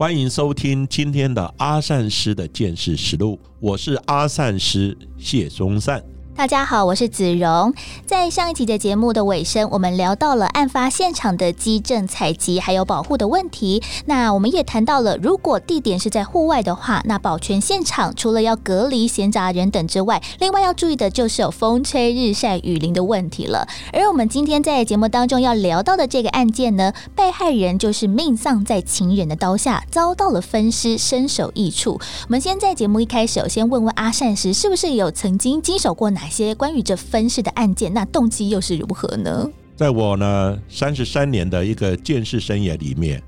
欢迎收听今天的阿善师的见识实录，我是阿善师谢宗善。大家好，我是子荣。在上一集的节目的尾声，我们聊到了案发现场的基证采集还有保护的问题。那我们也谈到了，如果地点是在户外的话，那保全现场除了要隔离闲杂人等之外，另外要注意的就是有风吹日晒雨淋的问题了。而我们今天在节目当中要聊到的这个案件呢，被害人就是命丧在情人的刀下，遭到了分尸，身首异处。我们先在节目一开始，先问问阿善时，是不是有曾经经手过哪？些关于这分尸的案件，那动机又是如何呢？在我呢三十三年的一个见识生涯里面，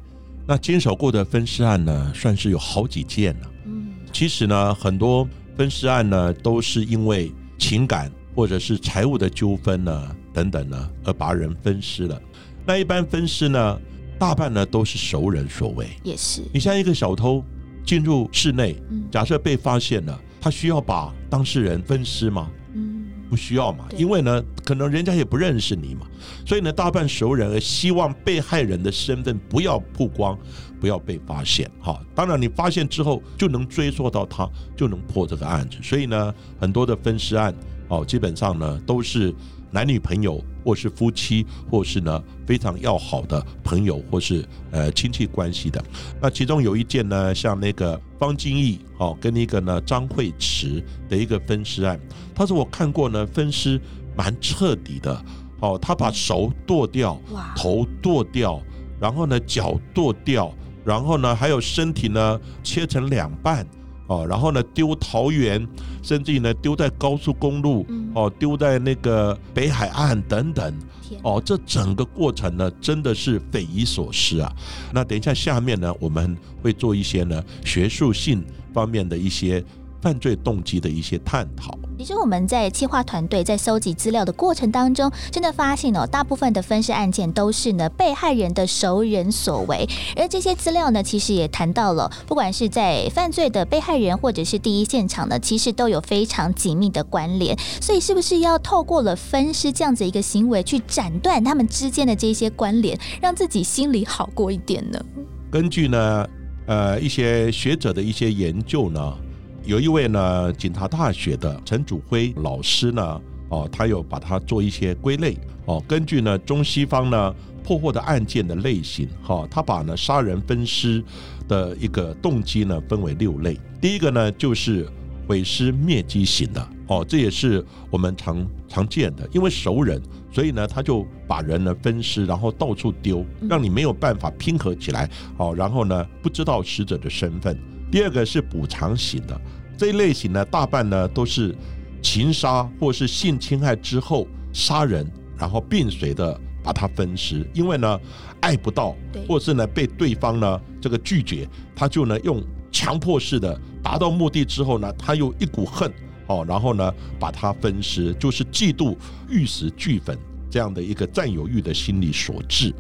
那经手过的分尸案呢，算是有好几件了。嗯，其实呢，很多分尸案呢，都是因为情感或者是财务的纠纷呢，等等呢，而把人分尸了。那一般分尸呢，大半呢都是熟人所为。也是，你像一个小偷进入室内，假设被发现了，他需要把当事人分尸吗？不需要嘛，因为呢，可能人家也不认识你嘛，所以呢，大半熟人而希望被害人的身份不要曝光，不要被发现。哈，当然你发现之后就能追溯到他，就能破这个案子。所以呢，很多的分尸案，哦，基本上呢都是。男女朋友，或是夫妻，或是呢非常要好的朋友，或是呃亲戚关系的。那其中有一件呢，像那个方金义哦，跟一个呢张惠慈的一个分尸案，他说我看过呢，分尸蛮彻底的。哦，他把手剁掉，头剁掉，然后呢脚剁掉，然后呢还有身体呢切成两半。哦，然后呢，丢桃园，甚至于呢，丢在高速公路，哦，丢在那个北海岸等等，哦，这整个过程呢，真的是匪夷所思啊。那等一下下面呢，我们会做一些呢学术性方面的一些。犯罪动机的一些探讨。其实我们在企划团队在搜集资料的过程当中，真的发现哦，大部分的分尸案件都是呢被害人的熟人所为。而这些资料呢，其实也谈到了，不管是在犯罪的被害人或者是第一现场呢，其实都有非常紧密的关联。所以，是不是要透过了分尸这样子一个行为，去斩断他们之间的这些关联，让自己心里好过一点呢？根据呢，呃，一些学者的一些研究呢。有一位呢，警察大学的陈祖辉老师呢，哦，他有把它做一些归类，哦，根据呢中西方呢破获的案件的类型，哈，他把呢杀人分尸的一个动机呢分为六类。第一个呢就是毁尸灭迹型的，哦，这也是我们常常见的，因为熟人，所以呢他就把人呢分尸，然后到处丢，让你没有办法拼合起来，哦，然后呢不知道死者的身份。第二个是补偿型的这一类型呢，大半呢都是情杀或是性侵害之后杀人，然后并随的把他分尸，因为呢爱不到，或是呢被对方呢这个拒绝，他就呢用强迫式的达到目的之后呢，他又一股恨哦，然后呢把他分尸，就是嫉妒玉石俱焚这样的一个占有欲的心理所致。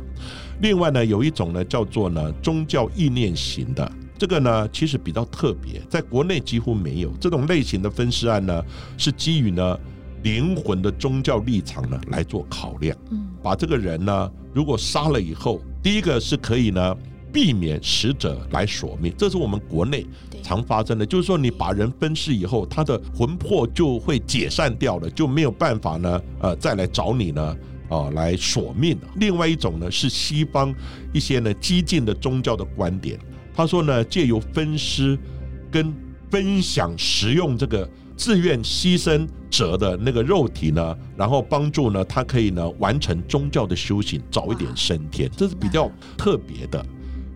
另外呢，有一种呢叫做呢宗教意念型的。这个呢，其实比较特别，在国内几乎没有这种类型的分尸案呢，是基于呢灵魂的宗教立场呢来做考量。嗯，把这个人呢，如果杀了以后，第一个是可以呢避免死者来索命，这是我们国内常发生的，就是说你把人分尸以后，他的魂魄就会解散掉了，就没有办法呢，呃，再来找你呢，啊，来索命。另外一种呢，是西方一些呢激进的宗教的观点。他说呢，借由分尸跟分享食用这个自愿牺牲者的那个肉体呢，然后帮助呢他可以呢完成宗教的修行，早一点升天，这是比较特别的。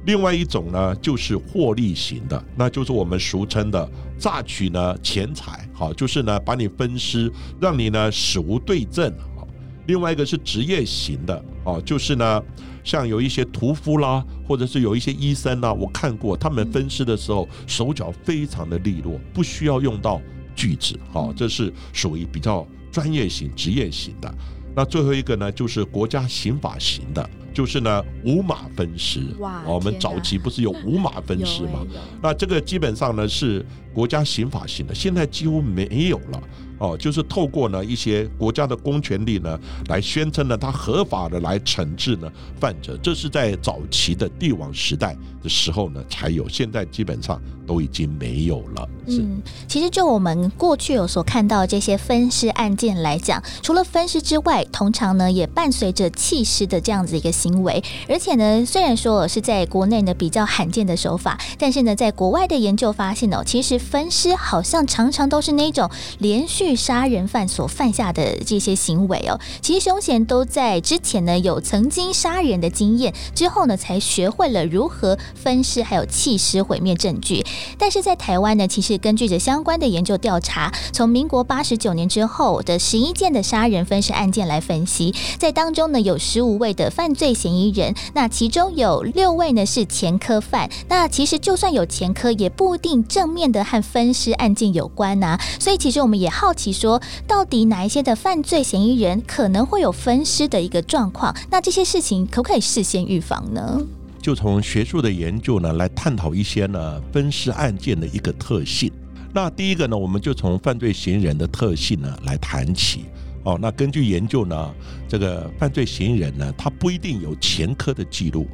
另外一种呢，就是获利型的，那就是我们俗称的榨取呢钱财，好，就是呢把你分尸，让你呢死无对证，好，另外一个是职业型的哦，就是呢，像有一些屠夫啦，或者是有一些医生啦，我看过他们分尸的时候手脚非常的利落，不需要用到锯子，好，这是属于比较专业型、职业型的。那最后一个呢，就是国家刑法型的，就是呢五马分尸。哇我们早期不是有五马分尸吗？那这个基本上呢是国家刑法型的，现在几乎没有了。哦，就是透过呢一些国家的公权力呢，来宣称呢他合法的来惩治呢犯者，这是在早期的帝王时代的时候呢才有，现在基本上都已经没有了。嗯，其实就我们过去有所看到这些分尸案件来讲，除了分尸之外，通常呢也伴随着弃尸的这样子一个行为。而且呢，虽然说是在国内呢比较罕见的手法，但是呢，在国外的研究发现哦，其实分尸好像常常都是那种连续杀人犯所犯下的这些行为哦。其实凶嫌都在之前呢有曾经杀人的经验，之后呢才学会了如何分尸还有弃尸毁灭证据。但是在台湾呢，其实根据着相关的研究调查，从民国八十九年之后的十一件的杀人分尸案件来分析，在当中呢有十五位的犯罪嫌疑人，那其中有六位呢是前科犯。那其实就算有前科，也不一定正面的和分尸案件有关呐、所以其实我们也好奇说，到底哪一些的犯罪嫌疑人可能会有分尸的一个状况？那这些事情可不可以事先预防呢？就从学术的研究呢来探讨一些呢分尸案件的一个特性。那第一个呢，我们就从犯罪嫌疑人的特性呢来谈起。哦，那根据研究呢，这个犯罪嫌疑人呢，他不一定有前科的记录。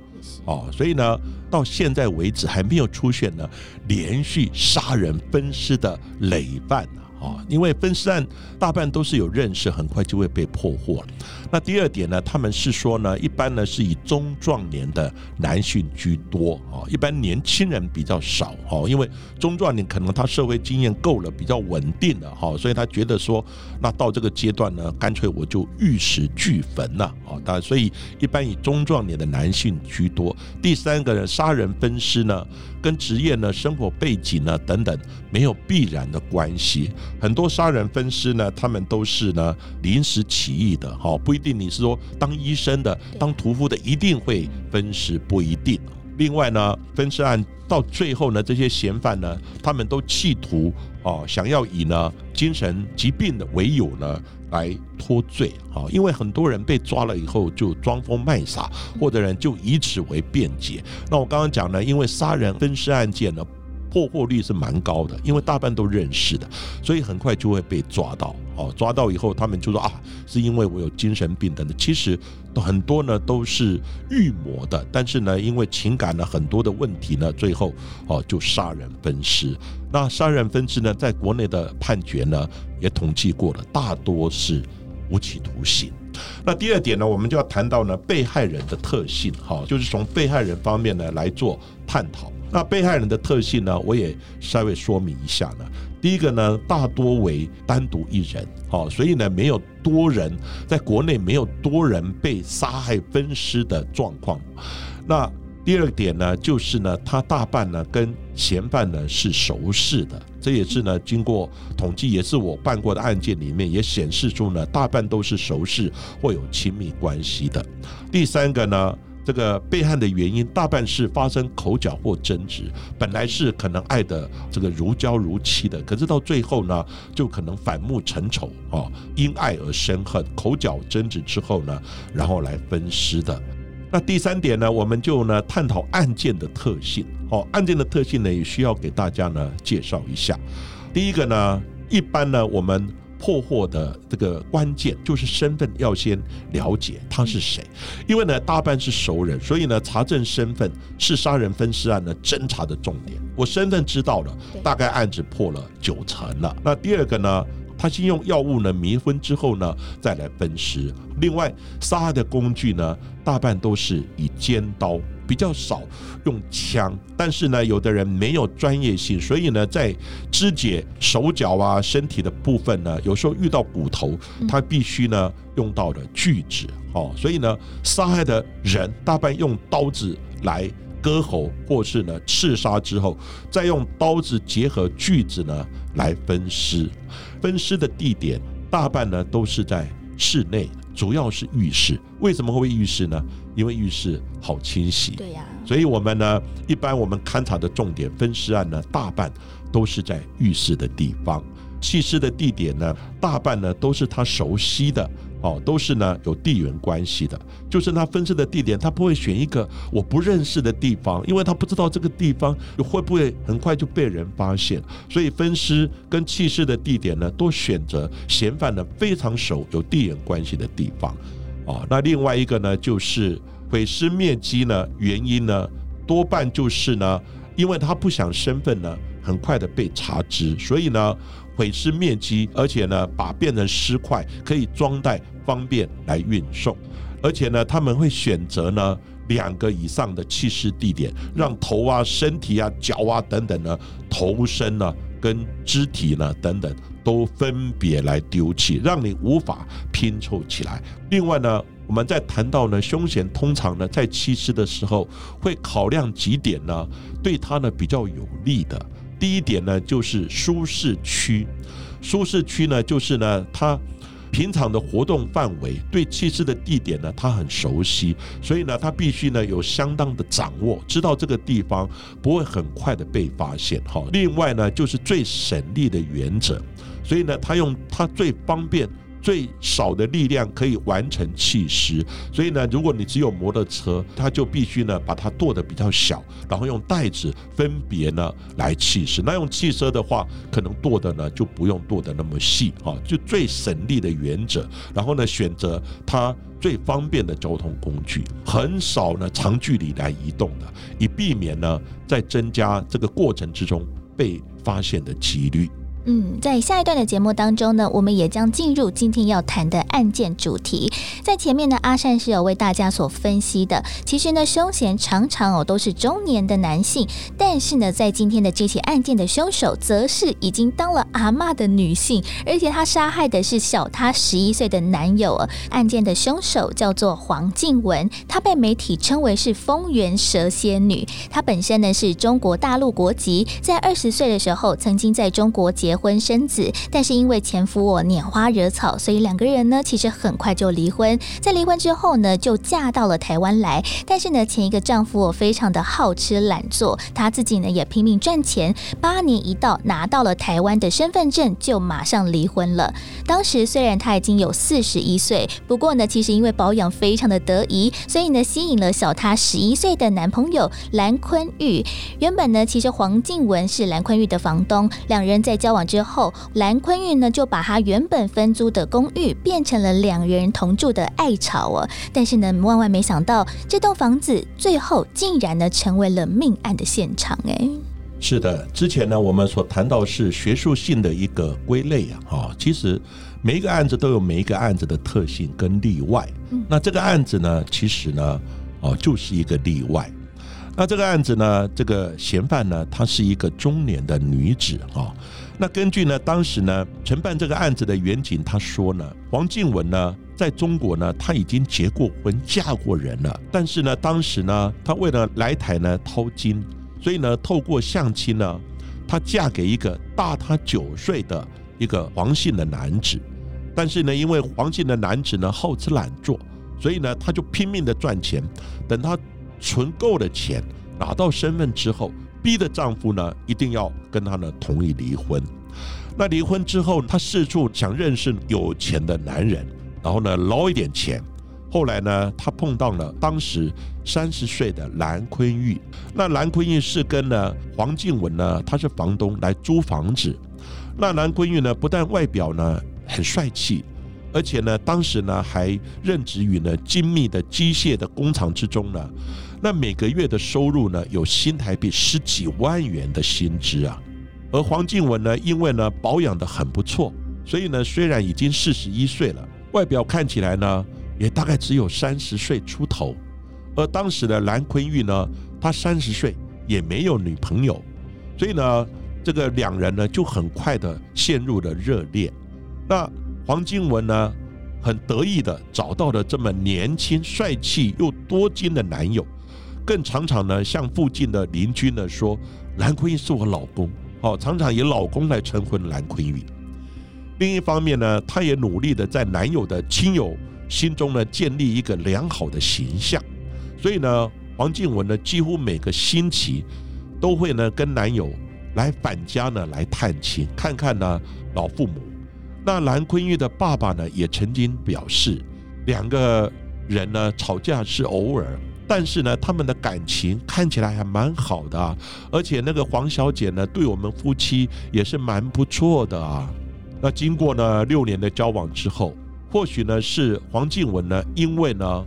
哦，所以呢，到现在为止还没有出现呢连续杀人分尸的累犯啊。啊，因为分尸案大半都是有认识，很快就会被破获。那第二点呢，他们是说呢，一般呢是以中壮年的男性居多啊，一般年轻人比较少哦，因为中壮年可能他社会经验够了，比较稳定了哈，所以他觉得说，那到这个阶段呢，干脆我就玉石俱焚了哦，当然，所以一般以中壮年的男性居多。第三个呢，杀人分尸呢，跟职业呢、生活背景呢等等没有必然的关系。很多杀人分尸呢，他们都是呢临时起意的，哈，不一定你是说当医生的、当屠夫的一定会分尸，不一定。另外呢，分尸案到最后呢，这些嫌犯呢，他们都企图哦，想要以呢精神疾病的为由呢来脱罪啊，因为很多人被抓了以后就装疯卖傻，或者人就以此为辩解。那我刚刚讲呢，因为杀人分尸案件呢。破获率是蛮高的，因为大半都认识的，所以很快就会被抓到。哦，抓到以后，他们就说啊，是因为我有精神病等等。其实很多呢都是预谋的，但是呢，因为情感呢很多的问题呢，最后哦就杀人分尸。那杀人分尸呢，在国内的判决呢也统计过了，大多是无期徒刑。那第二点呢，我们就要谈到呢被害人的特性，哈，就是从被害人方面呢来做探讨。那被害人的特性呢，我也稍微说明一下呢。第一个呢，大多为单独一人，好，所以呢没有多人，在国内没有多人被杀害分尸的状况。那第二点呢，就是呢，他大半呢跟嫌犯呢是熟识的，这也是呢经过统计，也是我办过的案件里面也显示出呢，大半都是熟识或有亲密关系的。第三个呢。这个被害的原因大半是发生口角或争执，本来是可能爱的这个如胶如漆的，可是到最后呢，就可能反目成仇哦，因爱而生恨，口角争执之后呢，然后来分尸的。那第三点呢，我们就呢探讨案件的特性。哦，案件的特性呢，也需要给大家呢介绍一下。第一个呢，一般呢我们。破获的这个关键就是身份要先了解他是谁，因为呢大半是熟人，所以呢查证身份是杀人分尸案的侦查的重点。我身份知道了，大概案子破了九成了。那第二个呢，他先用药物呢迷昏之后呢再来分尸。另外杀害的工具呢大半都是以尖刀。比较少用枪，但是呢，有的人没有专业性，所以呢，在肢解手脚啊、身体的部分呢，有时候遇到骨头，他必须呢用到的锯子哦，所以呢，杀害的人大半用刀子来割喉，或是呢刺杀之后，再用刀子结合锯子呢来分尸。分尸的地点大半呢都是在室内。主要是浴室。为什么会浴室呢？因为浴室好清洗。对呀。所以我们呢，一般我们勘察的重点分尸案呢，大半都是在浴室的地方。弃尸的地点呢，大半呢都是他熟悉的。哦，都是呢有地缘关系的，就是他分尸的地点，他不会选一个我不认识的地方，因为他不知道这个地方会不会很快就被人发现，所以分尸跟弃尸的地点呢，都选择嫌犯呢非常熟、有地缘关系的地方。哦，那另外一个呢，就是毁尸灭迹呢，原因呢多半就是呢，因为他不想身份呢很快的被查知，所以呢。毁尸灭迹，而且呢，把变成尸块，可以装袋方便来运送。而且呢，他们会选择呢两个以上的弃尸地点，让头啊、身体啊、脚啊等等呢，头身呢跟肢体呢等等都分别来丢弃，让你无法拼凑起来。另外呢，我们在谈到呢凶险通常呢在弃尸的时候，会考量几点呢，对他呢比较有利的。第一点呢，就是舒适区。舒适区呢，就是呢，他平常的活动范围，对祭祀的地点呢，他很熟悉，所以呢，他必须呢有相当的掌握，知道这个地方不会很快的被发现。哈，另外呢，就是最省力的原则，所以呢，他用他最方便。最少的力量可以完成弃尸，所以呢，如果你只有摩托车，它就必须呢把它剁得比较小，然后用袋子分别呢来弃尸。那用汽车的话，可能剁的呢就不用剁得那么细啊，就最省力的原则。然后呢，选择它最方便的交通工具，很少呢长距离来移动的，以避免呢在增加这个过程之中被发现的几率。嗯，在下一段的节目当中呢，我们也将进入今天要谈的案件主题。在前面呢，阿善是有为大家所分析的。其实呢，凶嫌常常哦都是中年的男性，但是呢，在今天的这起案件的凶手，则是已经当了阿妈的女性，而且他杀害的是小她十一岁的男友。案件的凶手叫做黄静雯，她被媒体称为是风原蛇蝎女。她本身呢是中国大陆国籍，在二十岁的时候曾经在中国结。结婚生子，但是因为前夫我拈花惹草，所以两个人呢其实很快就离婚。在离婚之后呢，就嫁到了台湾来。但是呢，前一个丈夫我非常的好吃懒做，他自己呢也拼命赚钱。八年一到，拿到了台湾的身份证，就马上离婚了。当时虽然他已经有四十一岁，不过呢，其实因为保养非常的得宜，所以呢吸引了小他十一岁的男朋友蓝坤玉。原本呢，其实黄静雯是蓝坤玉的房东，两人在交往。之后，蓝坤玉呢就把他原本分租的公寓变成了两人同住的爱巢哦。但是呢，万万没想到，这栋房子最后竟然呢成为了命案的现场。哎，是的，之前呢我们所谈到是学术性的一个归类啊，哈，其实每一个案子都有每一个案子的特性跟例外。那这个案子呢，其实呢，哦，就是一个例外。那这个案子呢，这个嫌犯呢，她是一个中年的女子啊。那根据呢，当时呢承办这个案子的远景，他说呢，黄静雯呢在中国呢，她已经结过婚、嫁过人了。但是呢，当时呢，她为了来台呢掏金，所以呢，透过相亲呢，她嫁给一个大她九岁的一个黄姓的男子。但是呢，因为黄姓的男子呢好吃懒做，所以呢，他就拼命的赚钱。等他存够了钱，拿到身份之后。逼的丈夫呢，一定要跟她呢同意离婚。那离婚之后，她四处想认识有钱的男人，然后呢捞一点钱。后来呢，她碰到了当时三十岁的蓝坤玉。那蓝坤玉是跟呢黄静雯呢，他是房东来租房子。那蓝坤玉呢，不但外表呢很帅气，而且呢，当时呢还任职于呢精密的机械的工厂之中呢。那每个月的收入呢，有新台币十几万元的薪资啊。而黄静文呢，因为呢保养的很不错，所以呢虽然已经四十一岁了，外表看起来呢也大概只有三十岁出头。而当时的蓝坤玉呢，他三十岁也没有女朋友，所以呢这个两人呢就很快的陷入了热恋。那黄静文呢？很得意的找到了这么年轻、帅气又多金的男友，更常常呢向附近的邻居呢说蓝坤玉是我老公，哦，常常以老公来称呼蓝坤玉。另一方面呢，她也努力的在男友的亲友心中呢建立一个良好的形象。所以呢，黄静雯呢几乎每个星期都会呢跟男友来返家呢来探亲，看看呢老父母。那蓝坤玉的爸爸呢也曾经表示，两个人呢吵架是偶尔。但是呢，他们的感情看起来还蛮好的啊，而且那个黄小姐呢，对我们夫妻也是蛮不错的啊。那经过呢六年的交往之后，或许呢是黄静雯呢，因为呢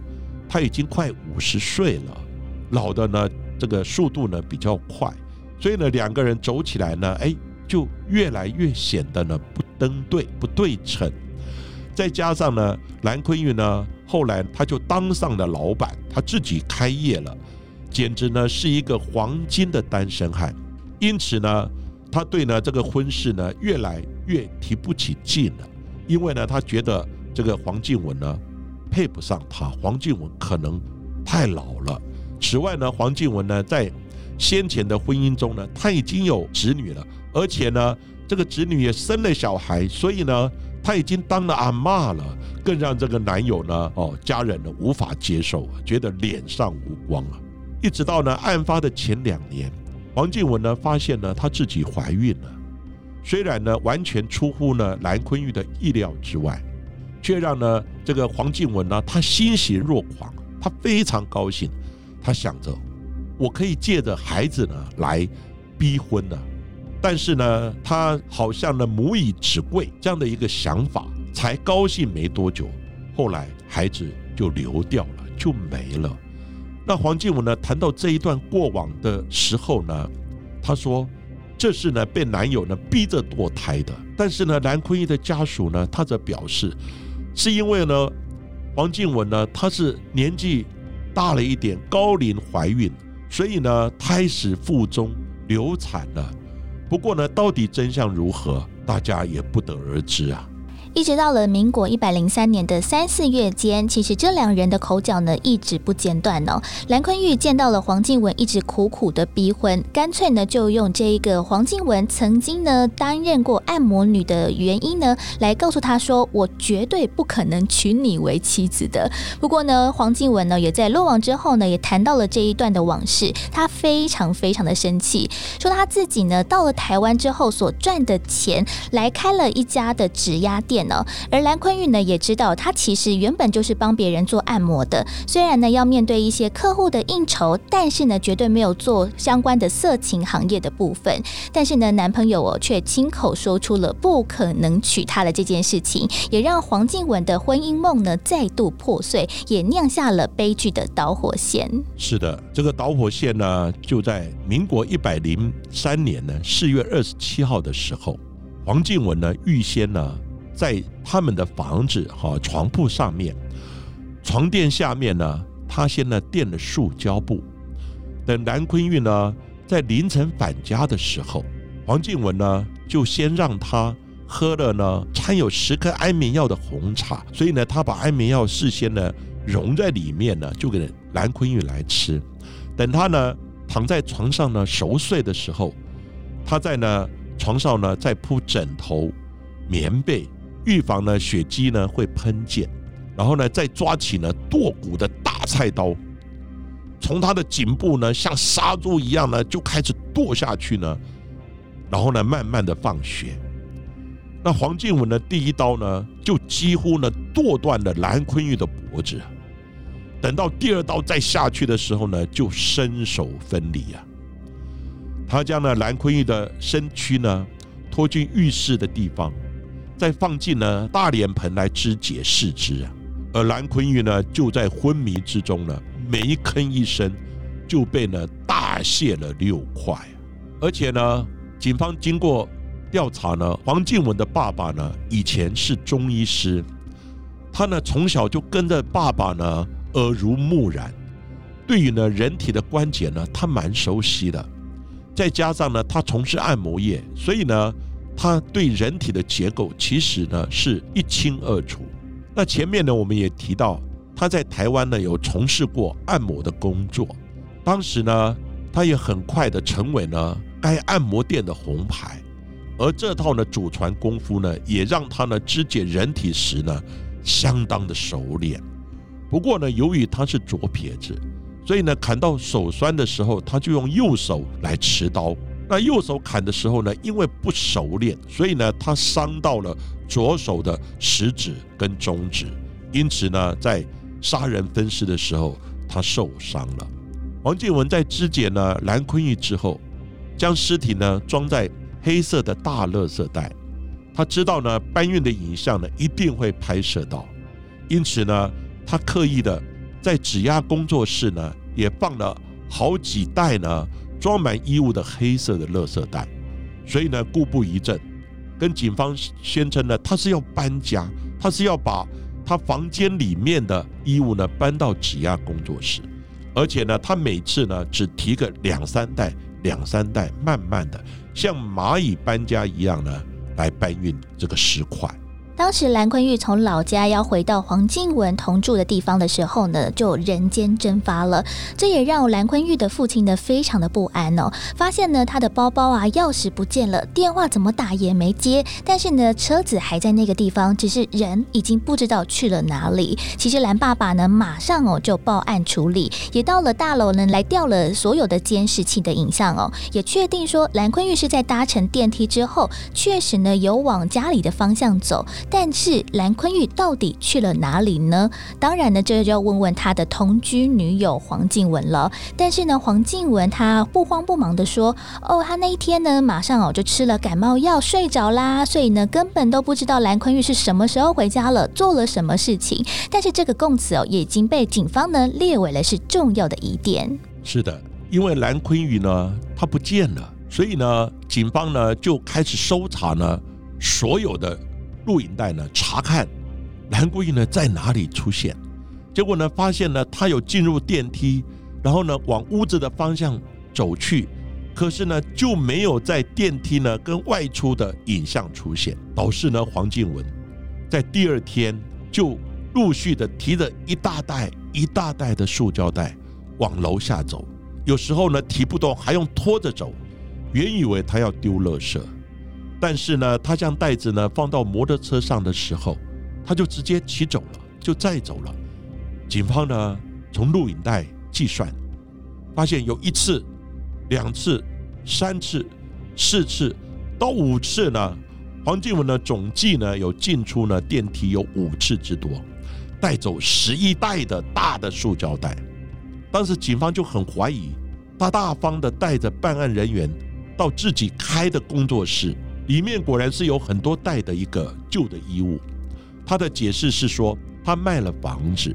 她已经快五十岁了，老的呢这个速度呢比较快，所以呢两个人走起来呢，哎，就越来越显得呢不登对、不对称。再加上呢，蓝坤玉呢。后来他就当上了老板，他自己开业了，简直呢是一个黄金的单身汉。因此呢，他对呢这个婚事呢越来越提不起劲了，因为呢他觉得这个黄静文呢配不上他，黄静文可能太老了。此外呢，黄静文呢在先前的婚姻中呢，他已经有子女了，而且呢这个子女也生了小孩，所以呢。她已经当了阿妈了，更让这个男友呢，哦，家人呢无法接受，觉得脸上无光啊。一直到呢案发的前两年，黄静文呢发现呢她自己怀孕了，虽然呢完全出乎呢蓝坤玉的意料之外，却让呢这个黄静文呢她欣喜若狂，她非常高兴，她想着我可以借着孩子呢来逼婚呢。但是呢，他好像呢母以子贵这样的一个想法，才高兴没多久，后来孩子就流掉了，就没了。那黄静文呢谈到这一段过往的时候呢，她说这是呢被男友呢逼着堕胎的。但是呢，蓝坤一的家属呢，他则表示是因为呢黄静文呢她是年纪大了一点，高龄怀孕，所以呢胎死腹中流产了。不过呢，到底真相如何，大家也不得而知啊。一直到了民国一百零三年的三四月间，其实这两人的口角呢一直不间断哦。蓝坤玉见到了黄静雯一直苦苦的逼婚，干脆呢就用这一个黄静雯曾经呢担任过按摩女的原因呢，来告诉他说：“我绝对不可能娶你为妻子的。”不过呢，黄静雯呢也在落网之后呢，也谈到了这一段的往事，他非常非常的生气，说他自己呢到了台湾之后所赚的钱，来开了一家的指压店。而蓝坤玉呢也知道，他其实原本就是帮别人做按摩的。虽然呢要面对一些客户的应酬，但是呢绝对没有做相关的色情行业的部分。但是呢，男朋友哦却亲口说出了不可能娶她的这件事情，也让黄静雯的婚姻梦呢再度破碎，也酿下了悲剧的导火线。是的，这个导火线呢就在民国一百零三年呢四月二十七号的时候，黄静雯呢预先呢。在他们的房子哈床铺上面，床垫下面呢，他先呢垫了塑胶布。等蓝坤玉呢在凌晨返家的时候，黄静文呢就先让他喝了呢掺有十颗安眠药的红茶，所以呢他把安眠药事先呢融在里面呢，就给蓝坤玉来吃。等他呢躺在床上呢熟睡的时候，他在呢床上呢再铺枕头、棉被。预防呢血迹呢会喷溅，然后呢再抓起呢剁骨的大菜刀，从他的颈部呢像杀猪一样呢就开始剁下去呢，然后呢慢慢的放血。那黄静雯的第一刀呢就几乎呢剁断了蓝坤玉的脖子，等到第二刀再下去的时候呢就身首分离啊。他将呢蓝坤玉的身躯呢拖进浴室的地方。再放进呢大脸盆来肢解四肢啊，而蓝坤玉呢就在昏迷之中呢，没吭一声，就被呢大卸了六块。而且呢，警方经过调查呢，黄静雯的爸爸呢以前是中医师，他呢从小就跟着爸爸呢耳濡目染，对于呢人体的关节呢他蛮熟悉的，再加上呢他从事按摩业，所以呢。他对人体的结构其实呢是一清二楚。那前面呢我们也提到，他在台湾呢有从事过按摩的工作，当时呢他也很快的成为呢该按摩店的红牌，而这套呢祖传功夫呢也让他呢肢解人体时呢相当的熟练。不过呢，由于他是左撇子，所以呢，砍到手酸的时候，他就用右手来持刀。那右手砍的时候呢，因为不熟练，所以呢，他伤到了左手的食指跟中指，因此呢，在杀人分尸的时候，他受伤了。王建文在肢解呢蓝坤玉之后，将尸体呢装在黑色的大垃圾袋。他知道呢搬运的影像呢一定会拍摄到，因此呢，他刻意的在指压工作室呢也放了好几袋呢。装满衣物的黑色的垃圾袋，所以呢，故布疑阵，跟警方宣称呢，他是要搬家，他是要把他房间里面的衣物呢搬到挤压工作室，而且呢，他每次呢只提个两三袋，两三袋，慢慢的像蚂蚁搬家一样呢来搬运这个石块。当时蓝坤玉从老家要回到黄静文同住的地方的时候呢，就人间蒸发了。这也让蓝坤玉的父亲呢非常的不安哦。发现呢他的包包啊、钥匙不见了，电话怎么打也没接，但是呢车子还在那个地方，只是人已经不知道去了哪里。其实蓝爸爸呢马上哦就报案处理，也到了大楼呢来调了所有的监视器的影像哦，也确定说蓝坤玉是在搭乘电梯之后，确实呢有往家里的方向走。但是蓝坤玉到底去了哪里呢？当然呢，这就要问问他的同居女友黄静文了。但是呢，黄静文他不慌不忙的说：“哦，他那一天呢，马上哦就吃了感冒药，睡着啦，所以呢根本都不知道蓝坤玉是什么时候回家了，做了什么事情。”但是这个供词哦，也已经被警方呢列为了是重要的疑点。是的，因为蓝坤玉呢他不见了，所以呢警方呢就开始搜查呢所有的。录影带呢？查看蓝桂玉呢在哪里出现？结果呢，发现呢他有进入电梯，然后呢往屋子的方向走去，可是呢就没有在电梯呢跟外出的影像出现。导致呢黄静文在第二天就陆续的提着一大袋一大袋的塑胶袋往楼下走，有时候呢提不动还用拖着走，原以为他要丢垃圾。但是呢，他将袋子呢放到摩托车上的时候，他就直接骑走了，就再走了。警方呢从录影带计算，发现有一次、两次、三次、四次到五次呢，黄静文呢总计呢有进出呢电梯有五次之多，带走十一袋的大的塑胶袋。当时警方就很怀疑，他大方的带着办案人员到自己开的工作室。里面果然是有很多袋的一个旧的衣物。他的解释是说，他卖了房子，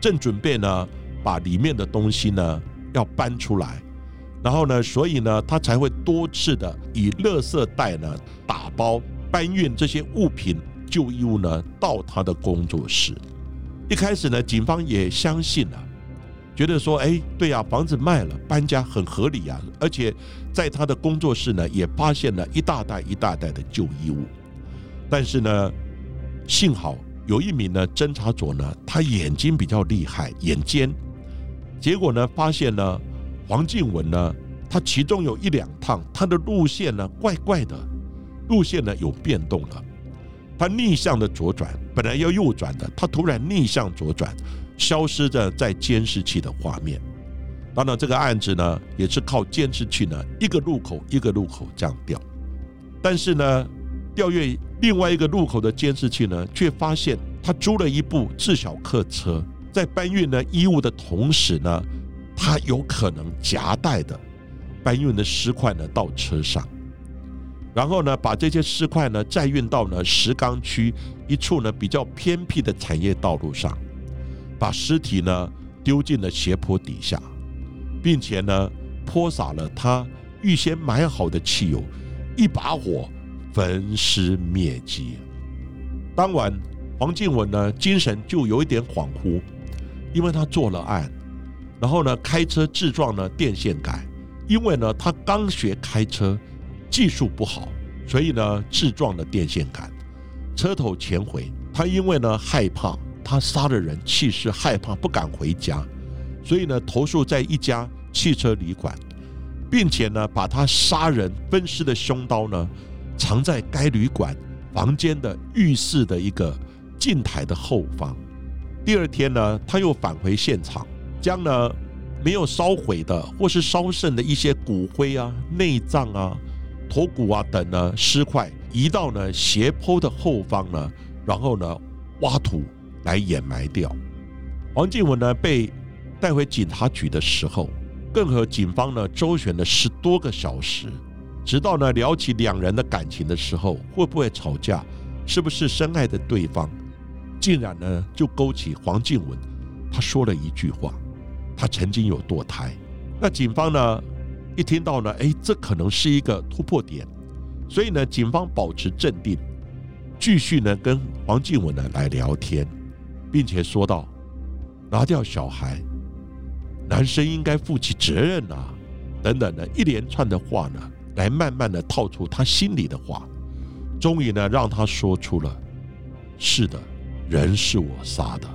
正准备呢把里面的东西呢要搬出来，然后呢，所以呢他才会多次的以垃圾袋呢打包搬运这些物品旧衣物呢到他的工作室。一开始呢，警方也相信了。觉得说，哎，对呀，房子卖了，搬家很合理呀。而且在他的工作室呢，也发现了一大袋一大袋的旧衣物。但是呢，幸好有一名呢侦查组呢，他眼睛比较厉害，眼尖。结果呢，发现呢，黄静文呢，他其中有一两趟，他的路线呢怪怪的，路线呢有变动了。他逆向的左转，本来要右转的，他突然逆向左转。消失着在监视器的画面。当然，这个案子呢，也是靠监视器呢，一个路口一个路口这样调。但是呢，调阅另外一个路口的监视器呢，却发现他租了一部自小客车，在搬运呢衣物的同时呢，他有可能夹带的搬运的尸块呢到车上，然后呢，把这些尸块呢再运到呢石冈区一处呢比较偏僻的产业道路上。把尸体呢丢进了斜坡底下，并且呢泼洒了他预先买好的汽油，一把火焚尸灭迹。当晚，黄静文呢精神就有一点恍惚，因为他做了案，然后呢开车自撞了电线杆，因为呢他刚学开车，技术不好，所以呢自撞了电线杆，车头前回。他因为呢害怕。他杀了人，气势害怕，不敢回家，所以呢，投诉在一家汽车旅馆，并且呢，把他杀人分尸的凶刀呢，藏在该旅馆房间的浴室的一个镜台的后方。第二天呢，他又返回现场，将呢没有烧毁的或是烧剩的一些骨灰啊、内脏啊、头骨啊等呢尸块移到呢斜坡的后方呢，然后呢挖土来掩埋掉。黄静文呢被带回警察局的时候，更和警方呢周旋了十多个小时。直到呢聊起两人的感情的时候，会不会吵架，是不是深爱的对方，竟然呢就勾起黄静文，他说了一句话，他曾经有堕胎。那警方呢一听到呢，哎，这可能是一个突破点，所以呢警方保持镇定，继续呢跟黄静文呢来聊天，并且说道：拿掉小孩，男生应该负起责任啊，等等的一连串的话呢。来慢慢的套出他心里的话，终于呢让他说出了：“是的，人是我杀的。”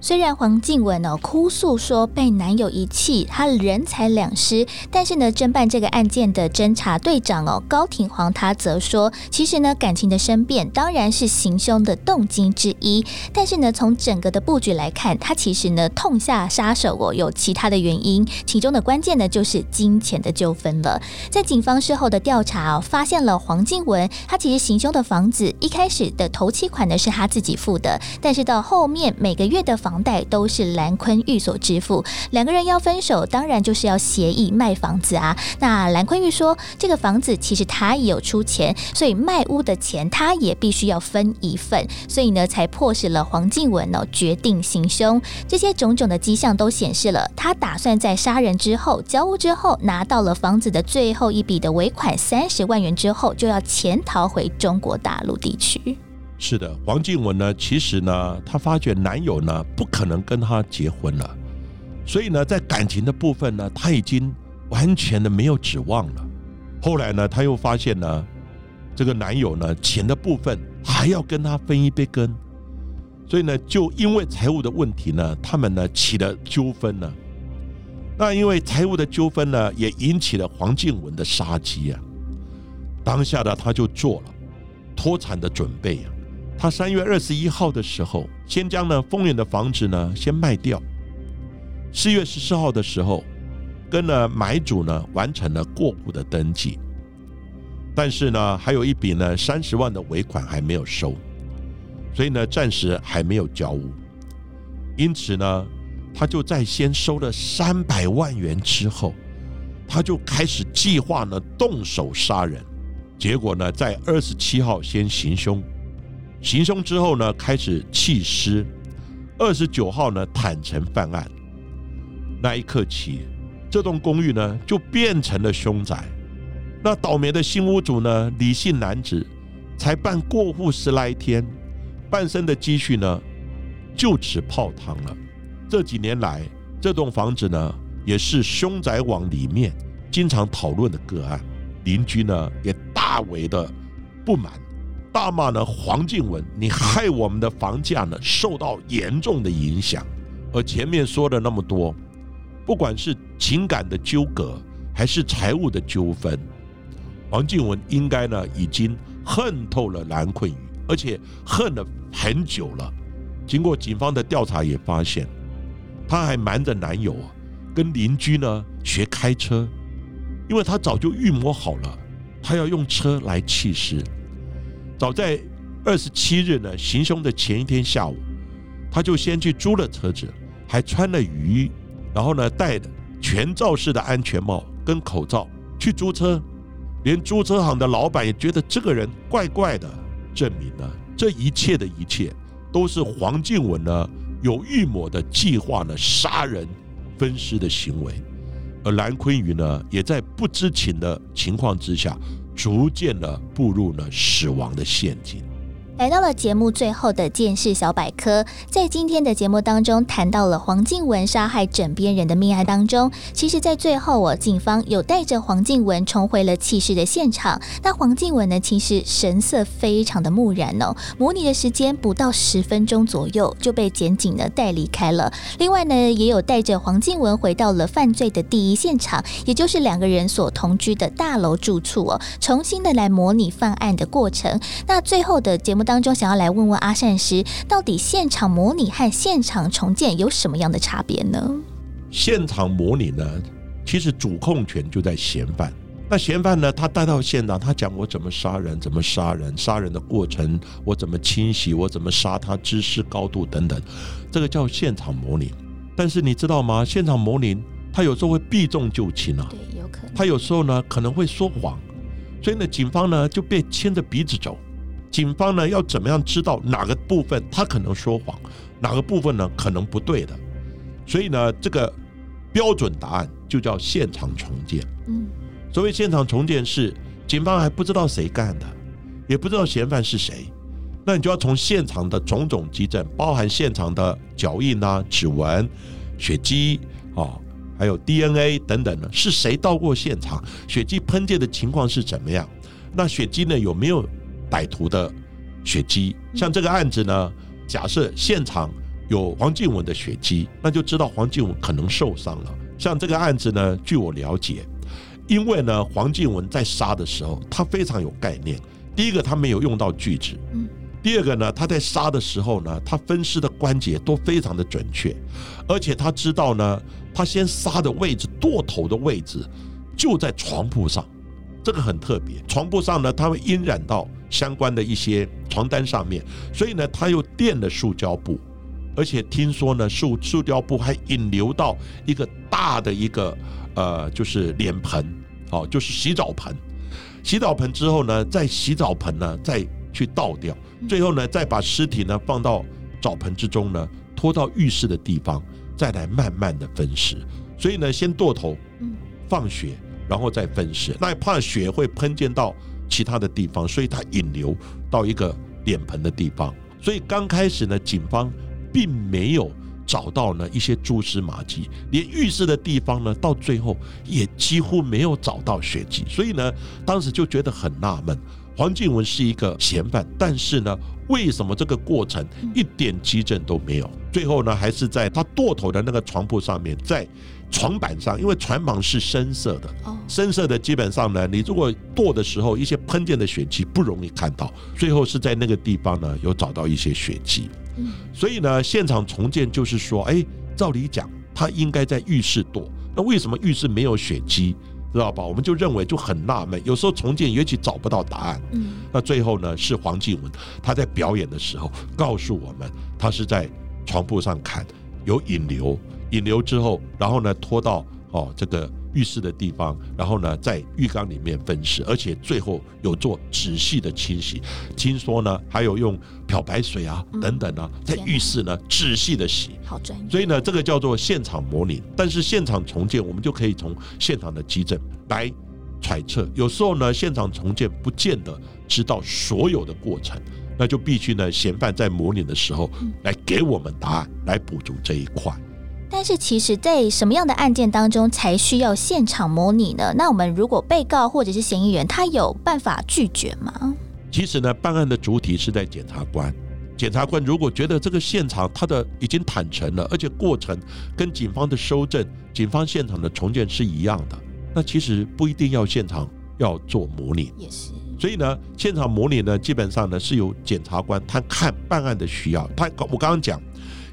虽然黄静雯哦哭诉说被男友遗弃，她人财两失，但是呢，侦办这个案件的侦查队长哦高廷煌他则说，其实呢感情的生变当然是行凶的动机之一，但是呢从整个的布局来看，他其实呢痛下杀手哦有其他的原因，其中的关键呢就是金钱的纠纷了。在警方事后的调查哦，发现了黄静雯她其实行凶的房子一开始的头期款呢是他自己付的，但是到后面每个月的房贷都是蓝坤玉所支付，两个人要分手，当然就是要协议卖房子啊。那蓝坤玉说，这个房子其实他也有出钱，所以卖屋的钱他也必须要分一份，所以呢，才迫使了黄静文呢决定行凶。这些种种的迹象都显示了，他打算在杀人之后交屋之后，拿到了房子的最后一笔的尾款三十万元之后，就要潜逃回中国大陆地区。是的，黄静雯呢，其实呢，她发觉男友呢不可能跟她结婚了，所以呢，在感情的部分呢，她已经完全的没有指望了。后来呢，她又发现呢，这个男友呢，钱的部分还要跟她分一杯羹，所以呢，就因为财务的问题呢，他们呢起了纠纷呢。那因为财务的纠纷呢，也引起了黄静雯的杀机啊。当下呢，她就做了脱产的准备啊。他三月二十一号的时候，先将呢丰原的房子呢先卖掉。四月十四号的时候，跟了买主呢完成了过户的登记，但是呢还有一笔呢三十万的尾款还没有收，所以呢暂时还没有交屋。因此呢，他就在先收了三百万元之后，他就开始计划呢动手杀人。结果呢，在二十七号先行凶。行凶之后呢，开始弃尸。二十九号呢，坦诚犯案。那一刻起，这栋公寓呢就变成了凶宅。那倒霉的新屋主呢，李姓男子，才办过户十来天，半生的积蓄呢就此泡汤了。这几年来，这栋房子呢也是凶宅网里面经常讨论的个案，邻居呢也大为的不满。大骂呢，黄静文，你害我们的房价呢受到严重的影响。而前面说的那么多，不管是情感的纠葛，还是财务的纠纷，黄静文应该呢已经恨透了蓝坤宇，而且恨了很久了。经过警方的调查，也发现她还瞒着男友跟邻居呢学开车，因为她早就预谋好了，她要用车来弃尸。早在二十七日呢，行凶的前一天下午，他就先去租了车子，还穿了雨衣，然后呢，戴的全罩式的安全帽跟口罩去租车，连租车行的老板也觉得这个人怪怪的，证明呢，这一切的一切都是黄静文呢有预谋的计划呢杀人分尸的行为，而蓝坤宇呢也在不知情的情况之下。逐渐的步入了死亡的陷阱。来到了节目最后的见识小百科，在今天的节目当中谈到了黄静文杀害枕边人的命案当中，其实，在最后哦，警方有带着黄静文重回了弃尸的现场。那黄静文呢，其实神色非常的木然哦，模拟的时间不到十分钟左右就被检警呢带离开了。另外呢，也有带着黄静文回到了犯罪的第一现场，也就是两个人所同居的大楼住处哦，重新的来模拟犯案的过程。那最后的节目。当中想要来问问阿善师，到底现场模拟和现场重建有什么样的差别呢？现场模拟呢，其实主控权就在嫌犯。那嫌犯呢，他带到现场，他讲我怎么杀人，怎么杀人，杀人的过程，我怎么清洗，我怎么杀他，知识高度等等，这个叫现场模拟。但是你知道吗？现场模拟他有时候会避重就轻啊，对，有可能。他有时候呢可能会说谎，所以呢，警方呢就被牵着鼻子走。警方呢要怎么样知道哪个部分他可能说谎，哪个部分呢可能不对的？所以呢，这个标准答案就叫现场重建。嗯，所谓现场重建是警方还不知道谁干的，也不知道嫌犯是谁，那你就要从现场的种种基证，包含现场的脚印啊、指纹、血迹啊，还有 DNA 等等呢，是谁到过现场？血迹喷溅的情况是怎么样？那血迹呢有没有歹徒的血迹？像这个案子呢，假设现场有黄静文的血迹，那就知道黄静文可能受伤了。像这个案子呢，据我了解。因为呢，黄静文在杀的时候，他非常有概念。第一个，他没有用到锯子；嗯，第二个呢，他在杀的时候呢，他分尸的关节都非常的准确，而且他知道呢，他先杀的位置，剁头的位置就在床铺上，这个很特别。床铺上呢，他会晕染到相关的一些床单上面，所以呢，他又垫了塑胶布，而且听说呢，塑塑胶布还引流到一个大的一个。呃，就是脸盆，哦，就是洗澡盆。洗澡盆之后呢，在洗澡盆呢，再去倒掉，最后呢，再把尸体呢放到澡盆之中呢，拖到浴室的地方，再来慢慢的分尸。所以呢，先剁头，放血，然后再分尸。那怕血会喷溅到其他的地方，所以它引流到一个脸盆的地方。所以刚开始呢，警方并没有。找到呢一些蛛丝马迹，连浴室的地方呢，到最后也几乎没有找到血迹，所以呢，当时就觉得很纳闷。黄静文是一个嫌犯，但是呢，为什么这个过程一点基证都没有？最后呢，还是在他剁头的那个床铺上面，在床板上，因为船板是深色的，深色的基本上呢，你如果剁的时候，一些喷溅的血迹不容易看到。最后是在那个地方呢，有找到一些血迹。所以呢，现场重建就是说，哎，照理讲，他应该在浴室剁，那为什么浴室没有血迹，知道吧？我们就认为就很纳闷。有时候重建也许找不到答案。嗯，那最后呢，是黄继文他在表演的时候告诉我们，他是在床铺上砍，有引流，引流之后，然后呢拖到哦这个。浴室的地方，然后呢，在浴缸里面分尸，而且最后有做仔细的清洗。听说呢，还有用漂白水啊等等啊，在浴室呢仔细的洗。好专业。所以呢，这个叫做现场模拟。但是现场重建，我们就可以从现场的基证来揣测。有时候呢，现场重建不见得知道所有的过程，那就必须呢，嫌犯在模拟的时候来给我们答案，来补足这一块。但是，其实，在什么样的案件当中才需要现场模拟呢？那我们如果被告或者是嫌疑人，他有办法拒绝吗？其实呢，办案的主体是在检察官。检察官如果觉得这个现场他的已经坦诚了，而且过程跟警方的收证、警方现场的重建是一样的，那其实不一定要现场要做模拟。也是。所以呢，现场模拟呢，基本上呢是由检察官他看办案的需要。他我刚刚讲，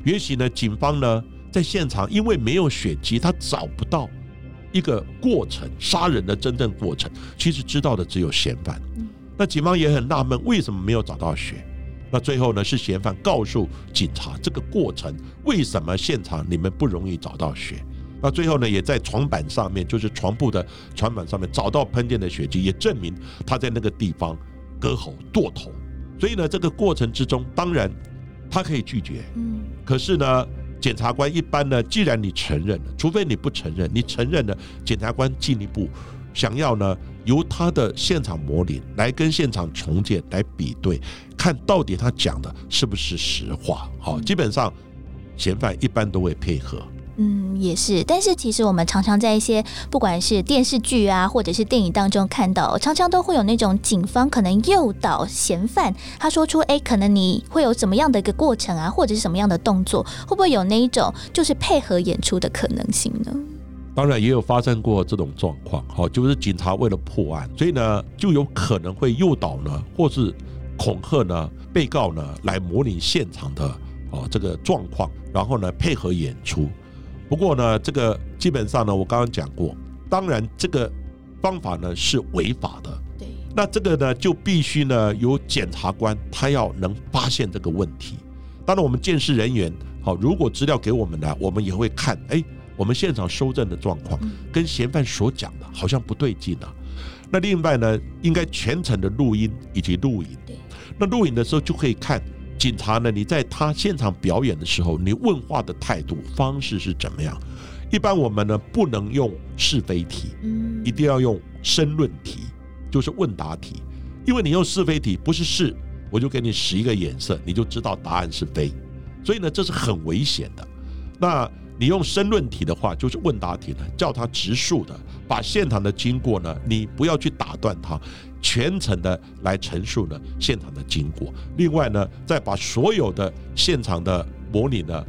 也许呢，警方呢。在现场，因为没有血迹，他找不到一个过程杀人的真正过程。其实知道的只有嫌犯。那警方也很纳闷，为什么没有找到血？那最后呢，是嫌犯告诉警察这个过程，为什么现场你们不容易找到血？那最后呢，也在床板上面，就是床铺的床板上面找到喷溅的血迹，也证明他在那个地方割喉剁头。所以呢，这个过程之中，当然他可以拒绝。嗯，可是呢？检察官一般呢，既然你承认了，除非你不承认，你承认了，检察官进一步想要呢，由他的现场模拟来跟现场重建来比对，看到底他讲的是不是实话。好，基本上嫌犯一般都会配合。嗯，也是，但是其实我们常常在一些不管是电视剧啊，或者是电影当中看到，常常都会有那种警方可能诱导嫌犯，他说出哎，可能你会有怎么样的一个过程啊，或者是什么样的动作，会不会有那一种就是配合演出的可能性呢？当然也有发生过这种状况，好，就是警察为了破案，所以呢就有可能会诱导呢，或是恐吓呢被告呢来模拟现场的哦这个状况，然后呢配合演出。不过呢，这个基本上呢，我刚刚讲过，当然这个方法呢是违法的。对，那这个呢就必须呢由检察官他要能发现这个问题。当然，我们监视人员好，如果资料给我们呢，我们也会看，哎，我们现场收证的状况跟嫌犯所讲的好像不对劲啊。那另外呢，应该全程的录音以及录影。对，那录影的时候就可以看警察呢，你在他现场表演的时候，你问话的态度方式是怎么样。一般我们呢不能用是非题，嗯一定要用申论题，就是问答题。因为你用是非题，不是是，我就给你使一个眼色，你就知道答案是非。所以呢，这是很危险的。那你用申论题的话，就是问答题呢，叫他直述的，把现场的经过呢，你不要去打断他，全程的来陈述呢现场的经过。另外呢，再把所有的现场的模拟呢，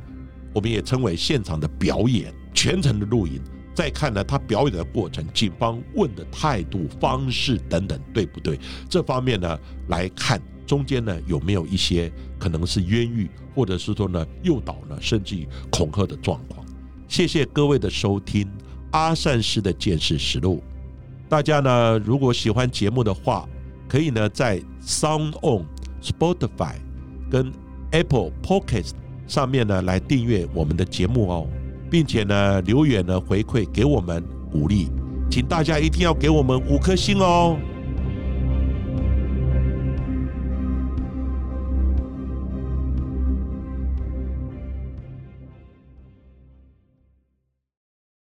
我们也称为现场的表演，全程的录影。再看呢，他表演的过程，警方问的态度、方式等等，对不对？这方面呢，来看中间呢有没有一些可能是冤狱，或者是说呢诱导呢，甚至于恐吓的状况。谢谢各位的收听，阿善师的见识实录。大家呢，如果喜欢节目的话，可以呢在 Sound On、Spotify 跟 Apple Podcast 上面呢来订阅我们的节目哦，并且呢留言呢回馈给我们鼓励，请大家一定要给我们五颗星哦。